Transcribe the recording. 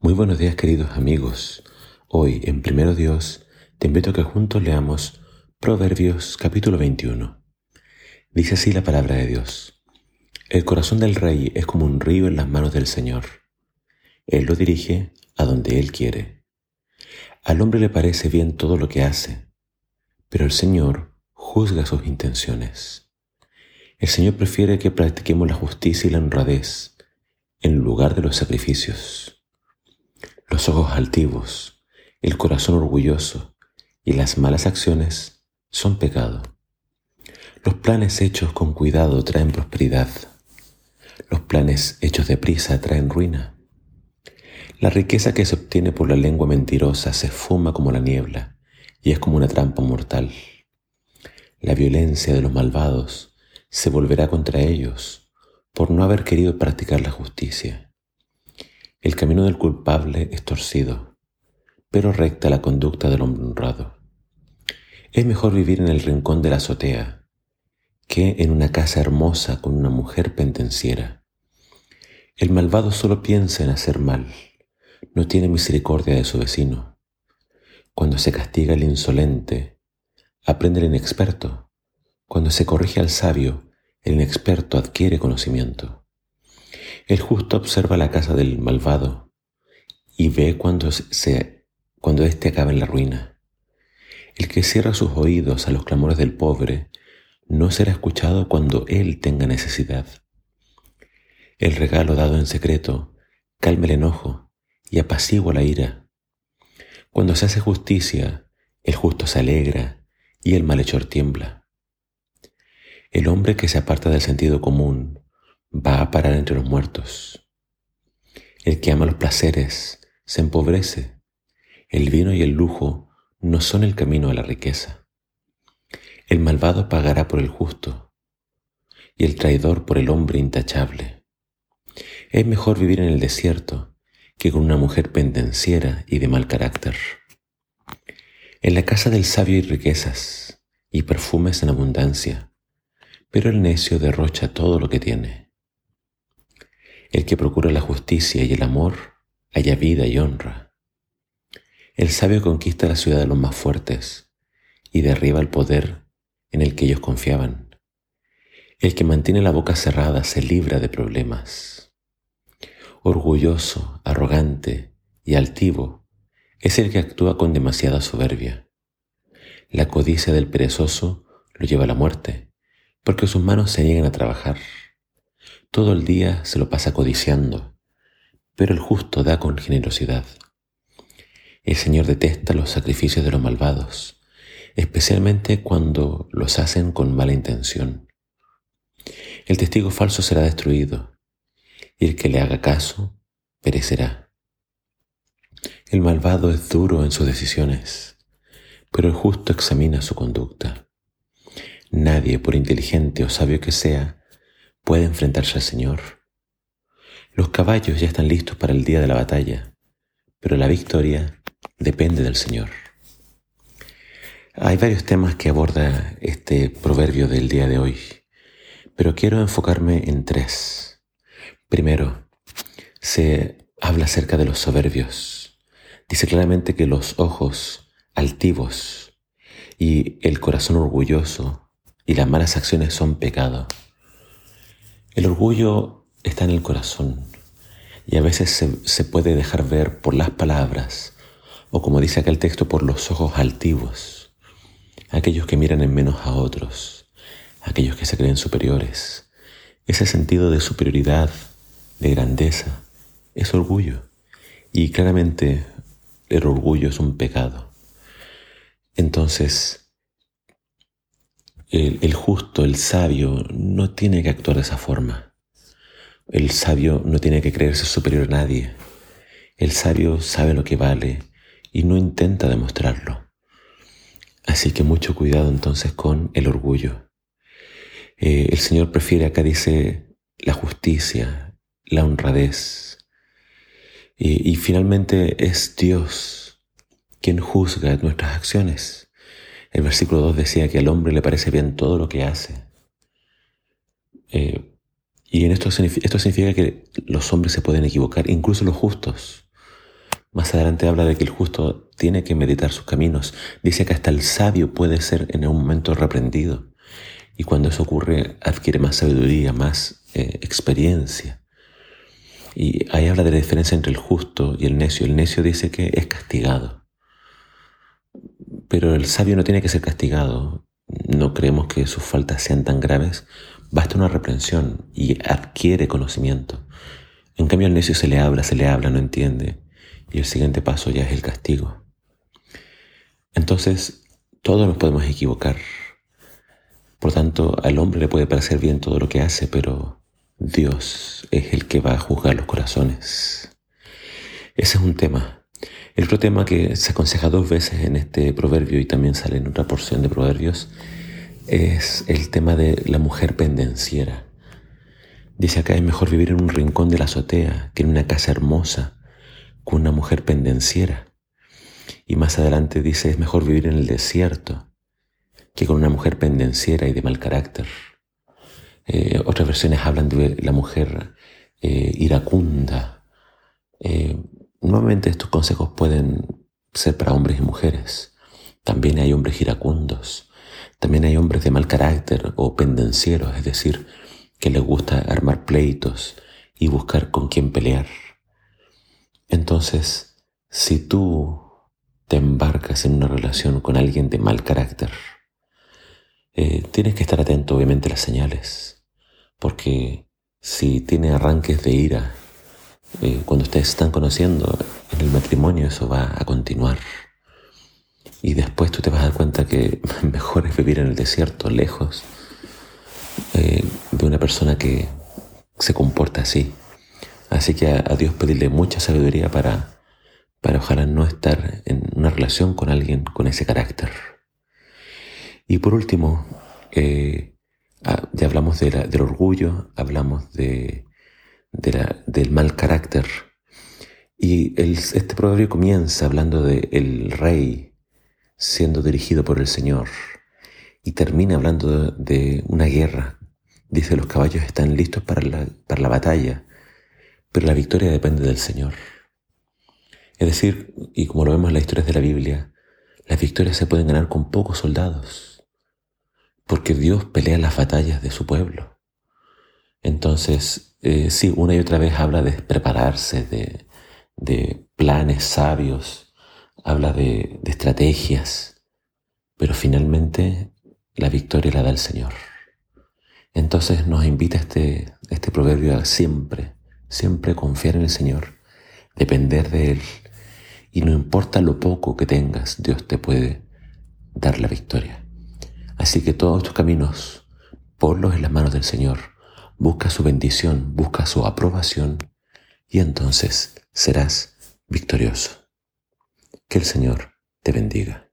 Muy buenos días queridos amigos. Hoy en Primero Dios te invito a que juntos leamos Proverbios capítulo 21. Dice así la palabra de Dios. El corazón del rey es como un río en las manos del Señor. Él lo dirige a donde Él quiere. Al hombre le parece bien todo lo que hace, pero el Señor juzga sus intenciones. El Señor prefiere que practiquemos la justicia y la honradez en lugar de los sacrificios los ojos altivos, el corazón orgulloso y las malas acciones son pecado. Los planes hechos con cuidado traen prosperidad. Los planes hechos deprisa traen ruina. La riqueza que se obtiene por la lengua mentirosa se fuma como la niebla y es como una trampa mortal. La violencia de los malvados se volverá contra ellos por no haber querido practicar la justicia. El camino del culpable es torcido, pero recta la conducta del hombre honrado. Es mejor vivir en el rincón de la azotea que en una casa hermosa con una mujer pendenciera. El malvado solo piensa en hacer mal, no tiene misericordia de su vecino. Cuando se castiga al insolente, aprende el inexperto. Cuando se corrige al sabio, el inexperto adquiere conocimiento. El justo observa la casa del malvado y ve cuando, se, éste acaba en la ruina. El que cierra sus oídos a los clamores del pobre no será escuchado cuando él tenga necesidad. El regalo dado en secreto calma el enojo y apacigua la ira. Cuando se hace justicia, el justo se alegra y el malhechor tiembla. El hombre que se aparta del sentido común va a parar entre los muertos. El que ama los placeres se empobrece. El vino y el lujo no son el camino a la riqueza. El malvado pagará por el justo y el traidor por el hombre intachable. Es mejor vivir en el desierto que con una mujer pendenciera y de mal carácter. En la casa del sabio hay riquezas y perfumes en abundancia, pero el necio derrocha todo lo que tiene. El que procura la justicia y el amor halla vida y honra. El sabio conquista la ciudad de los más fuertes y derriba el poder en el que ellos confiaban. El que mantiene la boca cerrada se libra de problemas. Orgulloso, arrogante y altivo es el que actúa con demasiada soberbia. La codicia del perezoso lo lleva a la muerte, porque sus manos se niegan a trabajar. Todo el día se lo pasa codiciando, pero el justo da con generosidad. El Señor detesta los sacrificios de los malvados, especialmente cuando los hacen con mala intención. El testigo falso será destruido, y el que le haga caso perecerá. El malvado es duro en sus decisiones, pero el justo examina su conducta. Nadie, por inteligente o sabio que sea, puede enfrentarse al Señor. Los caballos ya están listos para el día de la batalla, pero la victoria depende del Señor. Hay varios temas que aborda este proverbio del día de hoy, pero quiero enfocarme en tres. Primero, se habla acerca de los soberbios. Dice claramente que los ojos altivos y el corazón orgulloso y las malas acciones son pecado. El orgullo está en el corazón y a veces se, puede dejar ver por las palabras o como dice acá el texto, por los ojos altivos, aquellos que miran en menos a otros, aquellos que se creen superiores. Ese sentido de superioridad, de grandeza, es orgullo. Y claramente el orgullo es un pecado. Entonces, el, justo, el sabio, no tiene que actuar de esa forma. El sabio no tiene que creerse superior a nadie. El sabio sabe lo que vale y no intenta demostrarlo. Así que mucho cuidado entonces con el orgullo. Eh, el Señor prefiere, acá dice, la justicia, la honradez. y finalmente es Dios quien juzga nuestras acciones. El versículo 2 decía que al hombre le parece bien todo lo que hace. Eh, y en esto, esto significa que los hombres se pueden equivocar, incluso los justos. Más adelante habla de que el justo tiene que meditar sus caminos. Dice que hasta el sabio puede ser en un momento reprendido. Y cuando eso ocurre adquiere más sabiduría, más eh, experiencia. Y ahí habla de la diferencia entre el justo y el necio. El necio dice que es castigado. Pero el sabio no tiene que ser castigado. No creemos que sus faltas sean tan graves. Basta una reprensión y adquiere conocimiento. En cambio al necio se le habla, se le habla, no entiende. Y el siguiente paso ya es el castigo. Entonces, todos nos podemos equivocar. Por tanto, al hombre le puede parecer bien todo lo que hace, pero Dios es el que va a juzgar los corazones. Ese es un tema. El otro tema que se aconseja dos veces en este proverbio y también sale en otra porción de proverbios es el tema de la mujer pendenciera. Dice acá es mejor vivir en un rincón de la azotea que en una casa hermosa con una mujer pendenciera. Y más adelante dice es mejor vivir en el desierto que con una mujer pendenciera y de mal carácter. Eh, otras versiones hablan de la mujer eh, iracunda. Eh, nuevamente estos consejos pueden ser para hombres y mujeres. También hay hombres iracundos. También hay hombres de mal carácter o pendencieros, es decir, que les gusta armar pleitos y buscar con quién pelear. Entonces, si tú te embarcas en una relación con alguien de mal carácter, eh, tienes que estar atento obviamente a las señales, porque si tiene arranques de ira, eh, cuando ustedes están conociendo en el matrimonio eso va a continuar. Y después tú te vas a dar cuenta que mejor es vivir en el desierto, lejos eh, de una persona que se comporta así. Así que a, Dios pedirle mucha sabiduría para, para ojalá no estar en una relación con alguien con ese carácter. Y por último, eh, ah, ya hablamos del orgullo, hablamos de, del mal carácter. Y este proverbio comienza hablando del el rey siendo dirigido por el Señor y termina hablando de, una guerra. Dice, los caballos están listos para la, para la batalla, pero la victoria depende del Señor. Es decir, y como lo vemos en las historias de la Biblia, las victorias se pueden ganar con pocos soldados porque Dios pelea las batallas de su pueblo. Entonces, eh, sí, una y otra vez habla de prepararse, de, planes sabios, habla de, estrategias, pero finalmente la victoria la da el Señor. Entonces nos invita este, este proverbio a siempre, siempre confiar en el Señor, depender de Él, y no importa lo poco que tengas, Dios te puede dar la victoria. Así que todos tus caminos, ponlos en las manos del Señor. Busca su bendición, busca su aprobación y entonces serás victorioso. Que el Señor te bendiga.